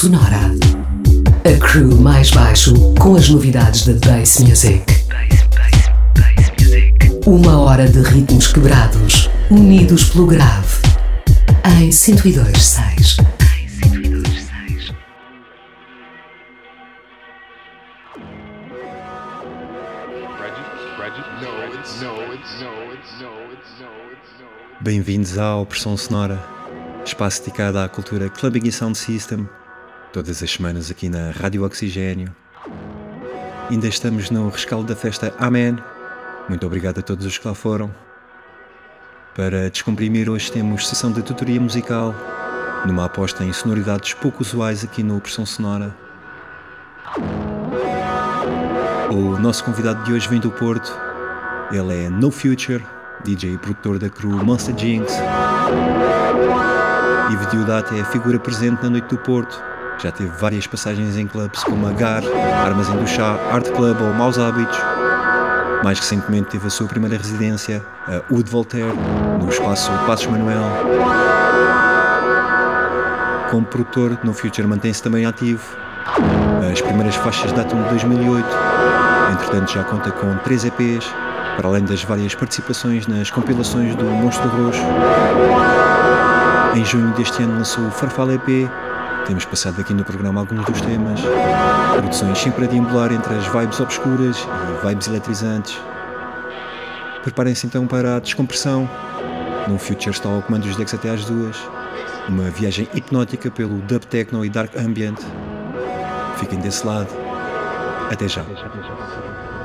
Sonora. A crew mais baixo com as novidades da Bass Music. Uma hora de ritmos quebrados, unidos pelo grave. Em 102.6. Bem-vindos ao Pressão Sonora, espaço dedicado à cultura Clubbing e Sound System, todas as semanas aqui na Rádio Oxigênio. Ainda estamos no rescaldo da festa Amen. Muito obrigado a todos os que lá foram. Para descomprimir, hoje temos sessão de tutoria musical, numa aposta em sonoridades pouco usuais aqui no Pressão Sonora. O nosso convidado de hoje vem do Porto. Ele é No Future, DJ e produtor da crew Monster Jinx. E Videodata é a figura presente na Noite do Porto. Já teve várias passagens em clubes como a GAR, Armazém do Chá, Art Club ou Maus Hábitos. Mais recentemente teve a sua primeira residência, a Wood Voltaire, no espaço Passos Manuel. Como produtor, No Future mantém-se também ativo. As primeiras faixas datam de 2008. Entretanto, já conta com três EPs, para além das várias participações nas compilações do Monstro Roxo. Em junho deste ano lançou o Farfala EP, temos passado aqui no programa alguns dos temas, produções sempre a deambular entre as vibes obscuras e vibes eletrizantes. Preparem-se então para a descompressão. No Future está ao comando dos decks até às duas. Uma viagem hipnótica pelo dub techno e dark ambient. Fiquem desse lado. Até já. Eller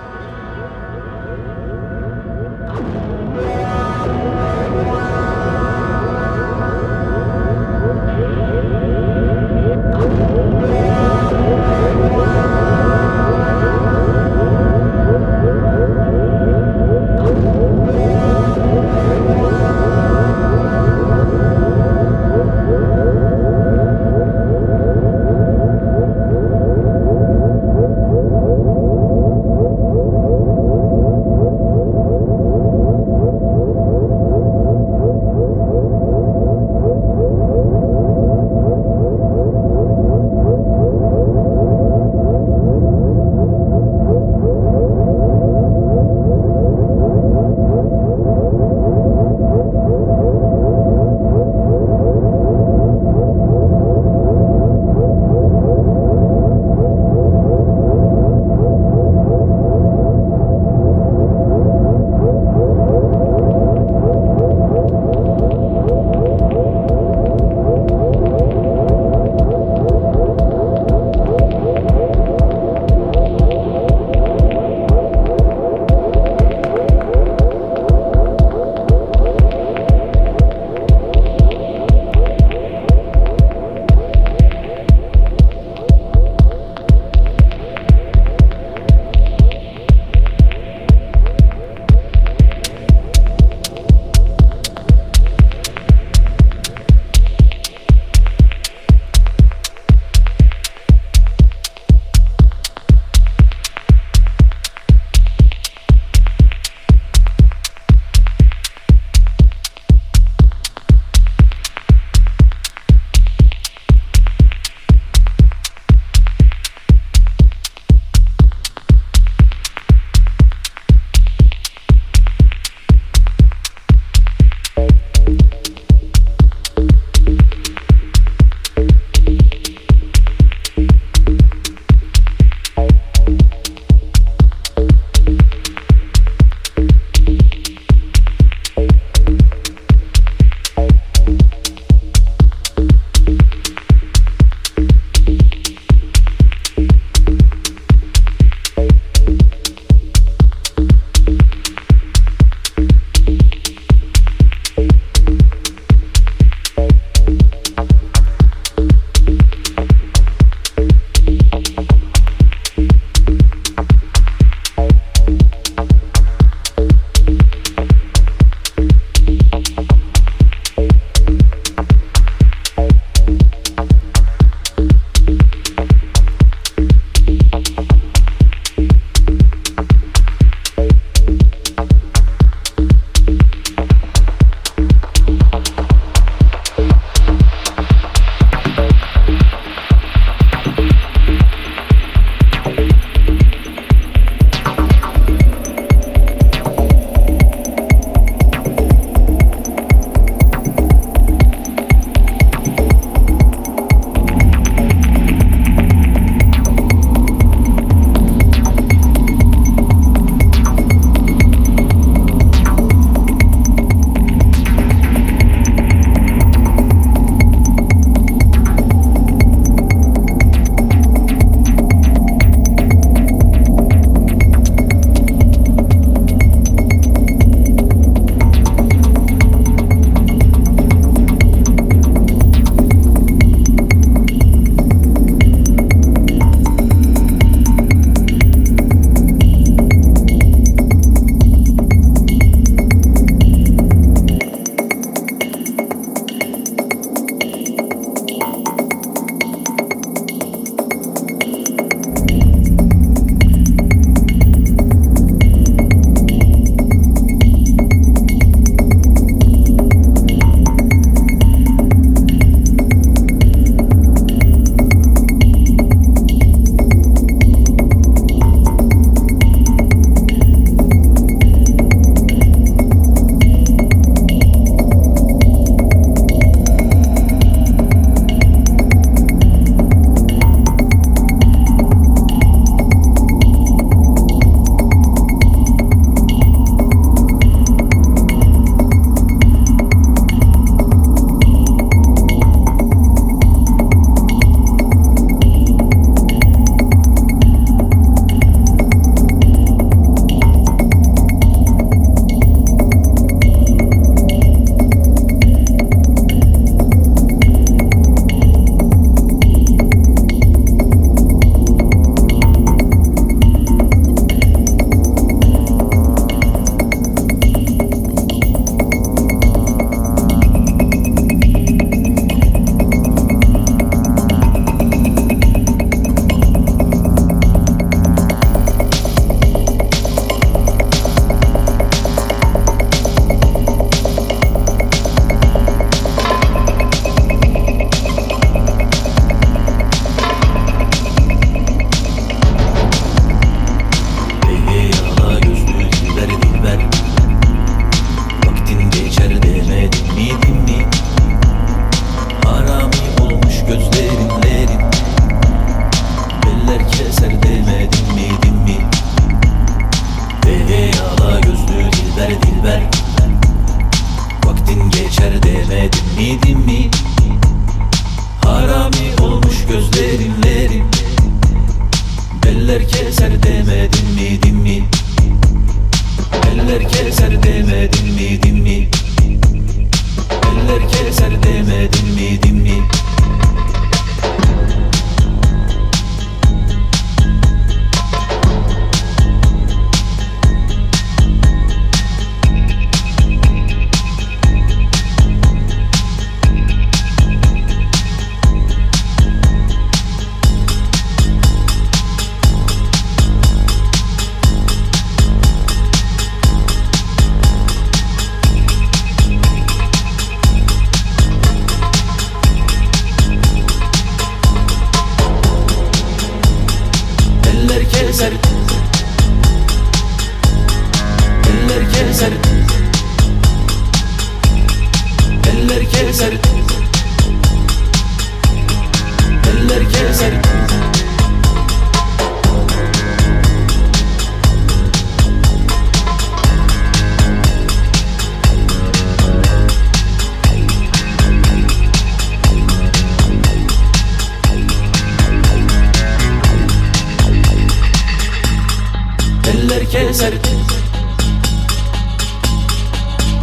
keserdi.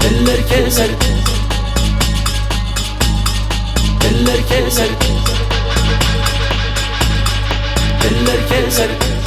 Eller keserdi. Eller keserdi. Eller keserdi.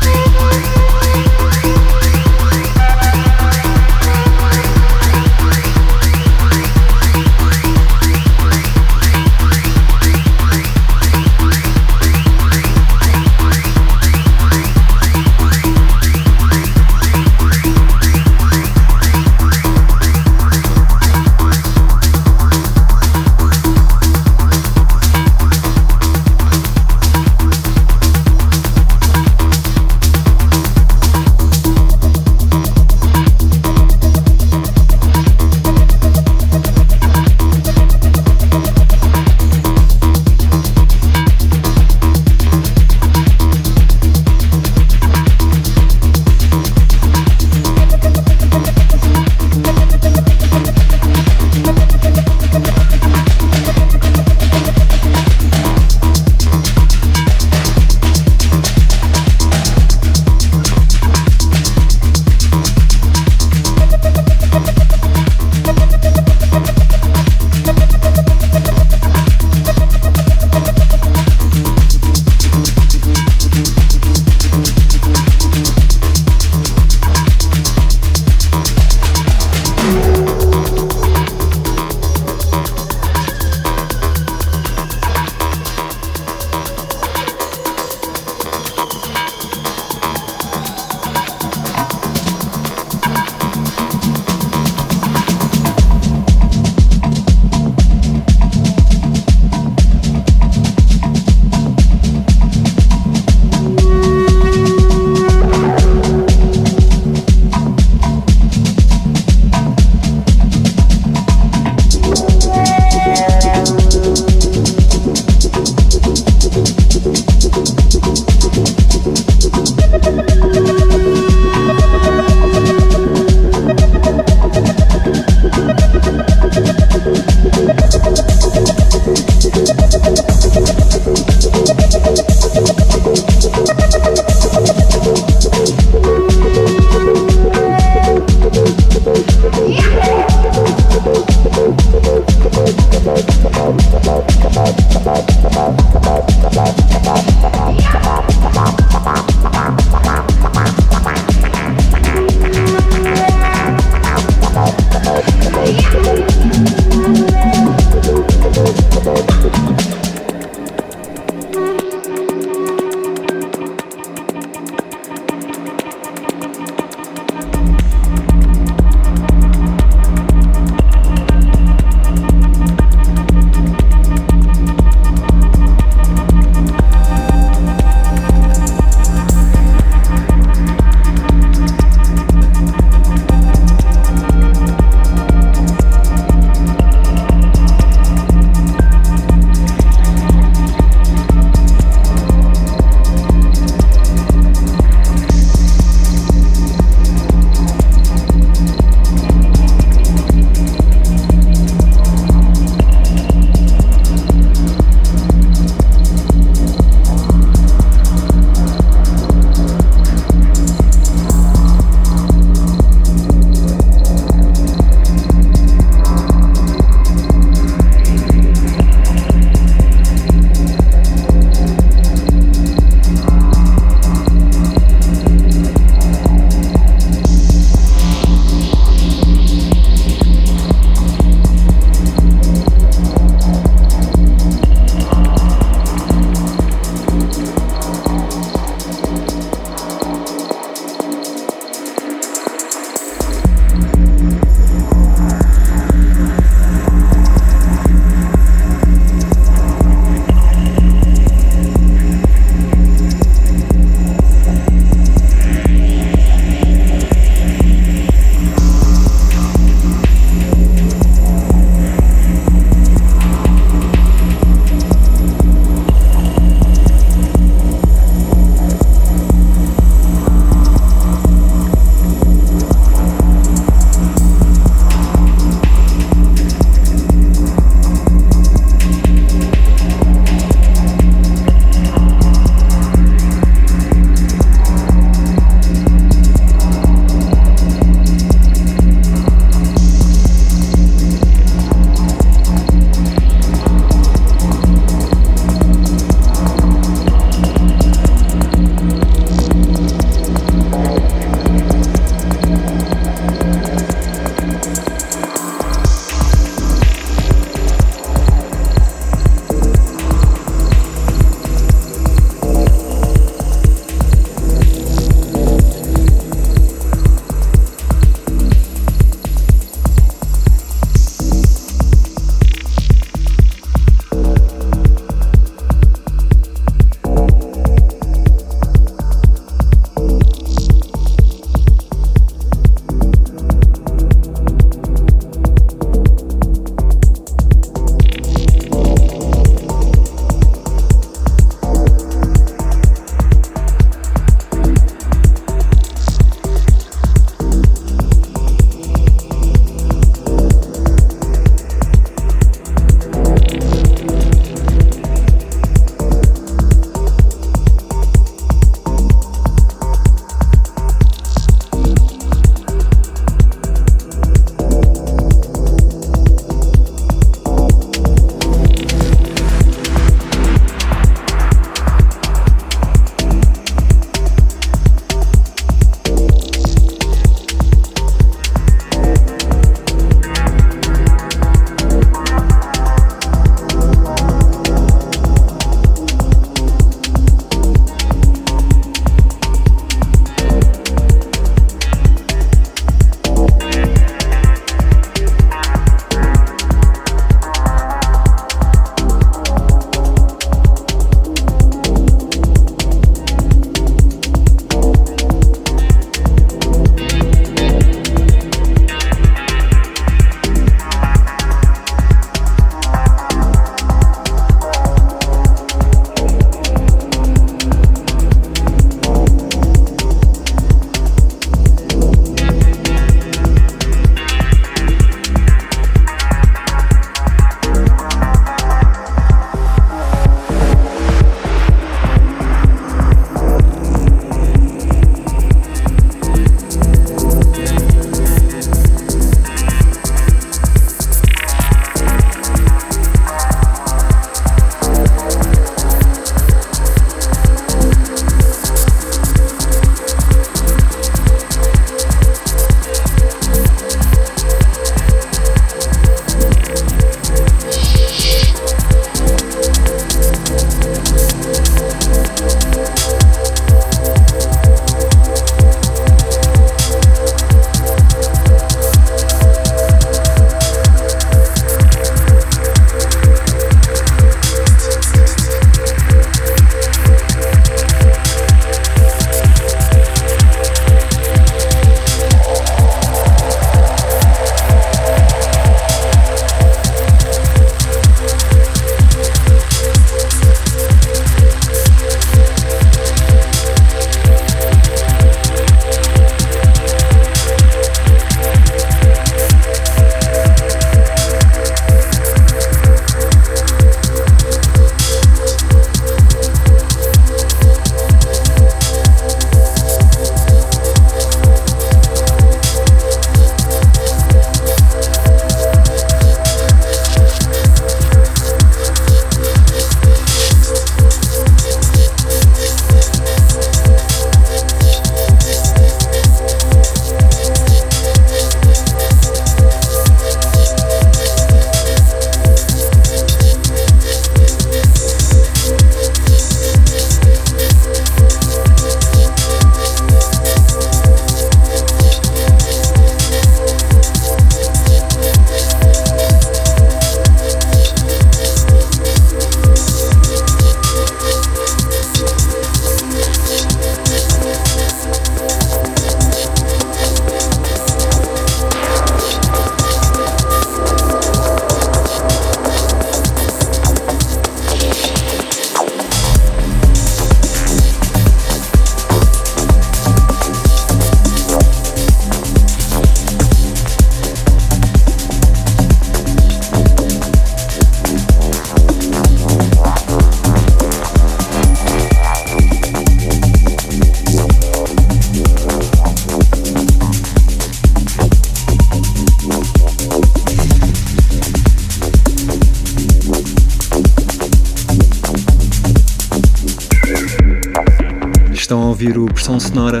Ouvir o Pressão Sonora,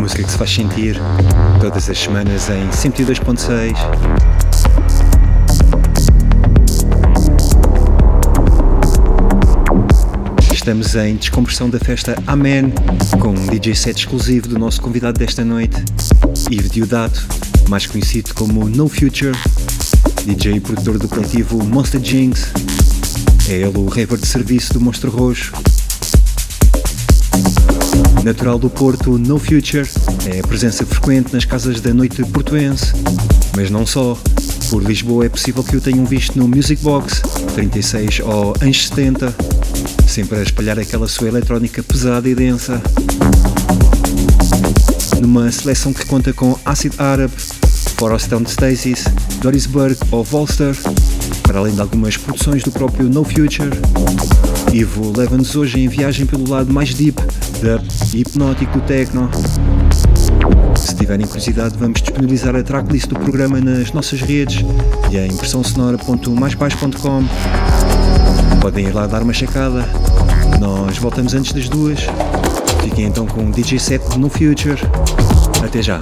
música que se faz sentir todas as semanas em 102.6. Estamos em descompressão da festa Amen, com um DJ set exclusivo do nosso convidado desta noite, Yves Diodato, mais conhecido como No Future, DJ e produtor do coletivo Monster Jinx. É ele o raver de serviço do Monstro Roxo. Natural do Porto, No Future é a presença frequente nas casas da noite portuense, mas não só. Por Lisboa é possível que o tenham visto no Music Box 36 ou Anjos 70, sempre a espalhar aquela sua eletrónica pesada e densa. Numa seleção que conta com Acid Arab, Forest Town Stasis, Doris Burke ou Volster, para além de algumas produções do próprio No Future. Ivo leva-nos hoje em viagem pelo lado mais deep hipnótico techno. Se tiverem curiosidade, vamos disponibilizar a tracklist do programa nas nossas redes e em impressãosonora.maisbaixo.com. Podem ir lá dar uma checada. Nós voltamos antes das duas. Fiquem então com o DJ set no Future. Até já.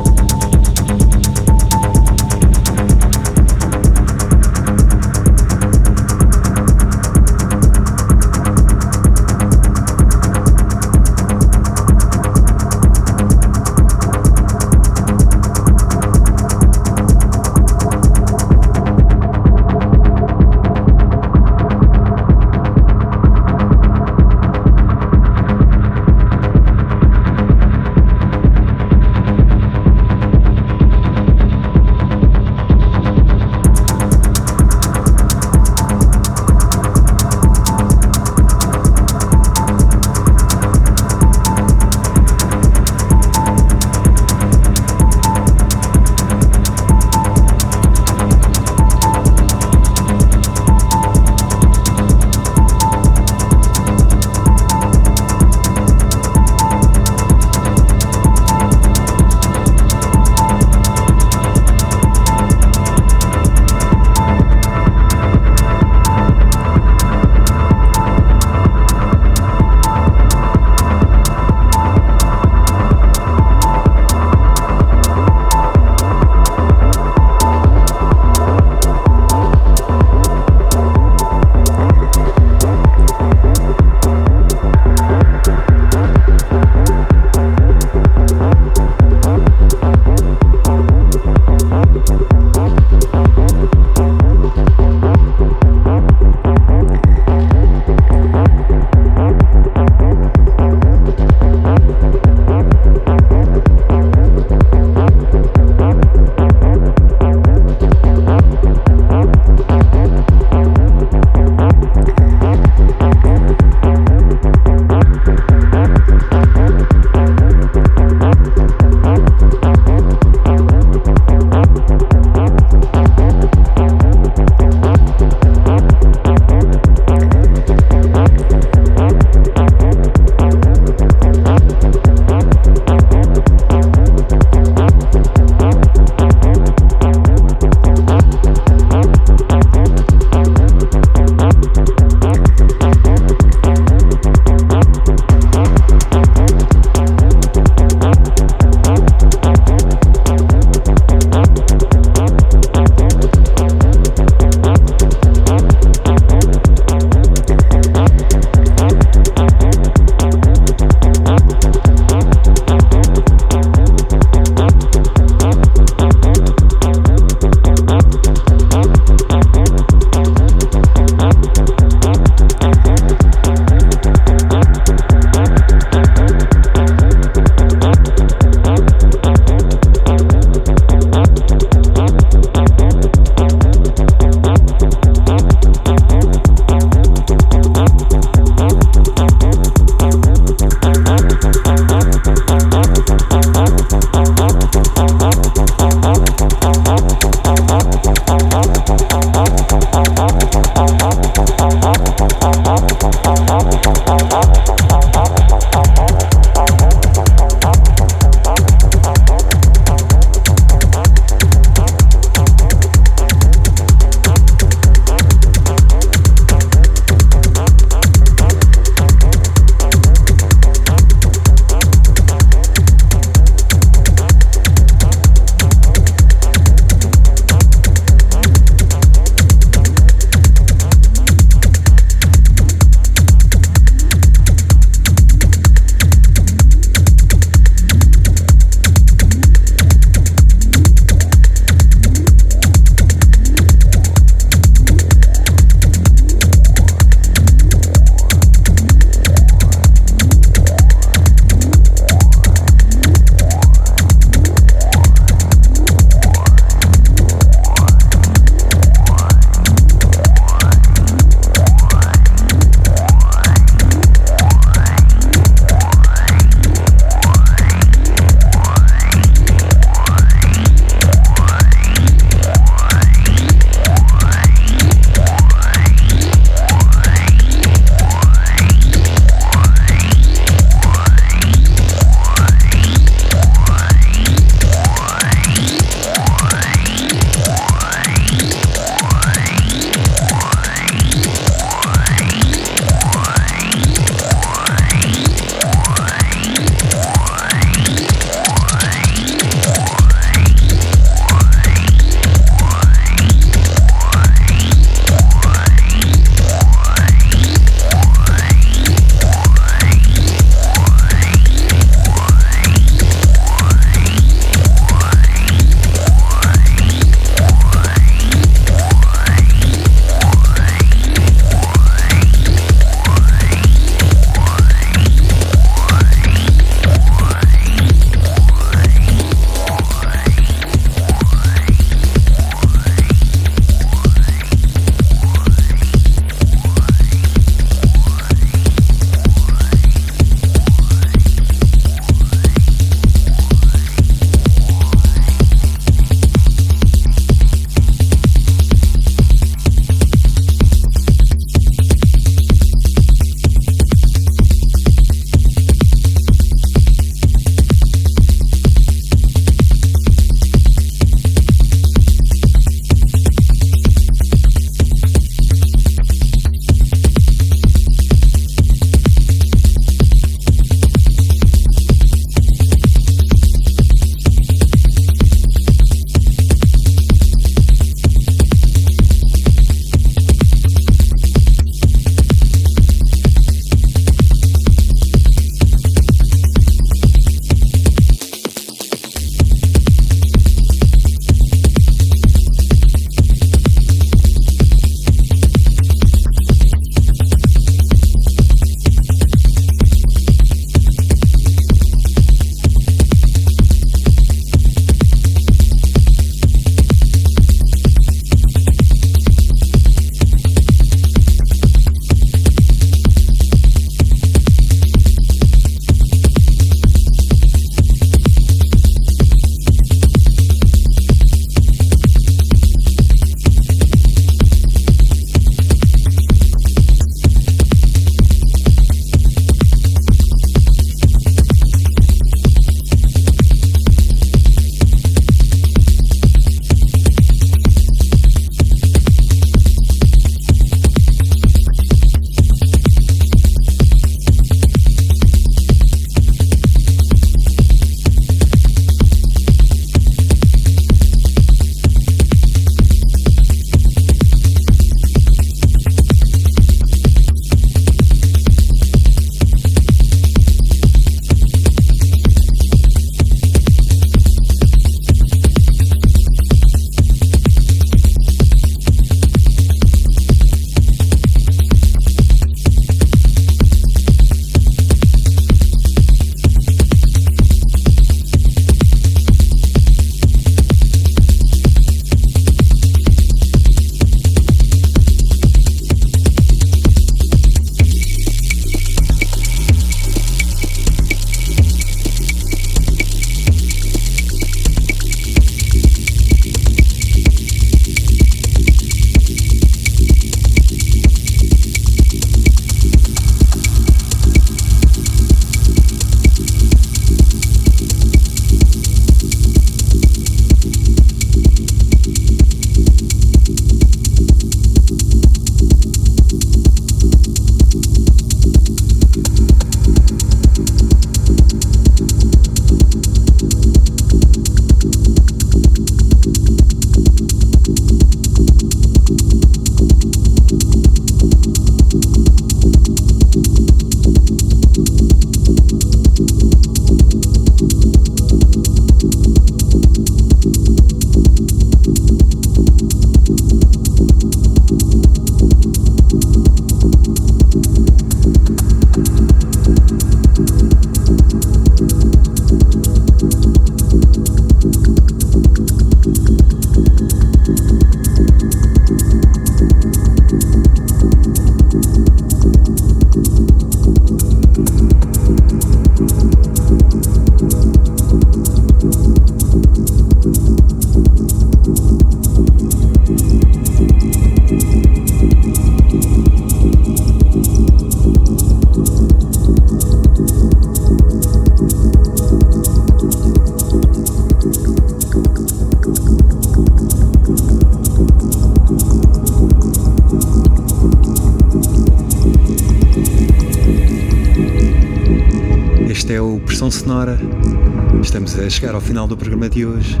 Estamos a chegar ao final do programa de hoje.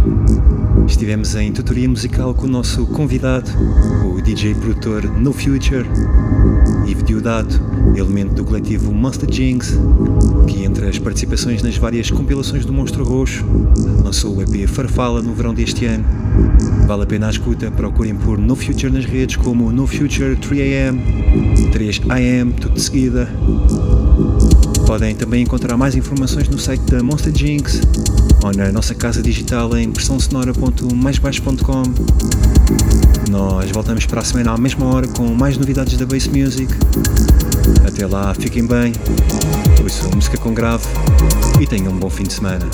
Estivemos em tutoria musical com o nosso convidado, o DJ produtor No Future, Yves Diodato, elemento do coletivo Monster Jinx, que entre as participações nas várias compilações do Monstro Roxo, lançou o EP Farfala no verão deste ano. Vale a pena a escuta, procurem por No Future nas redes como No Future 3am, 3am, tudo de seguida. Podem também encontrar mais informações no site da Monster Jinx ou na nossa casa digital em pressãosonora.maisbaixo.com. Nós voltamos para a semana à mesma hora com mais novidades da Bass Music. Até lá, fiquem bem, ouçam música com grave e tenham um bom fim de semana.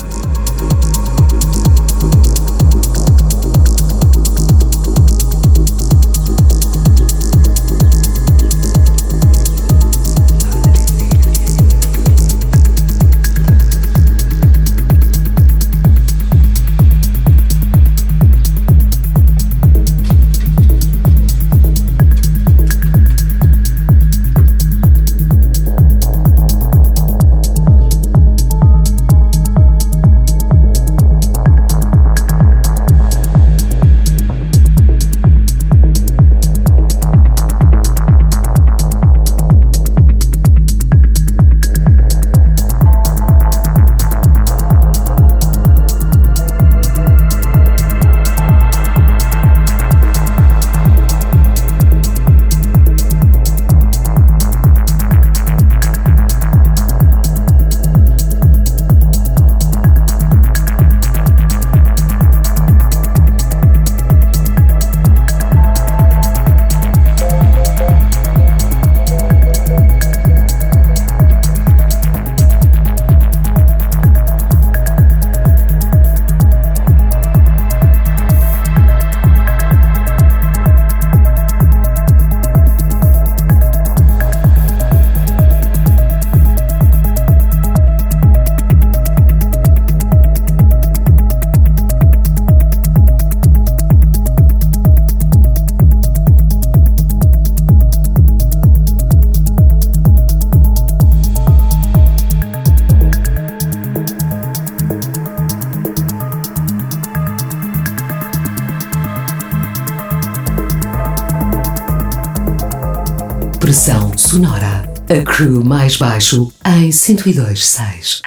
Mais baixo em 102.6.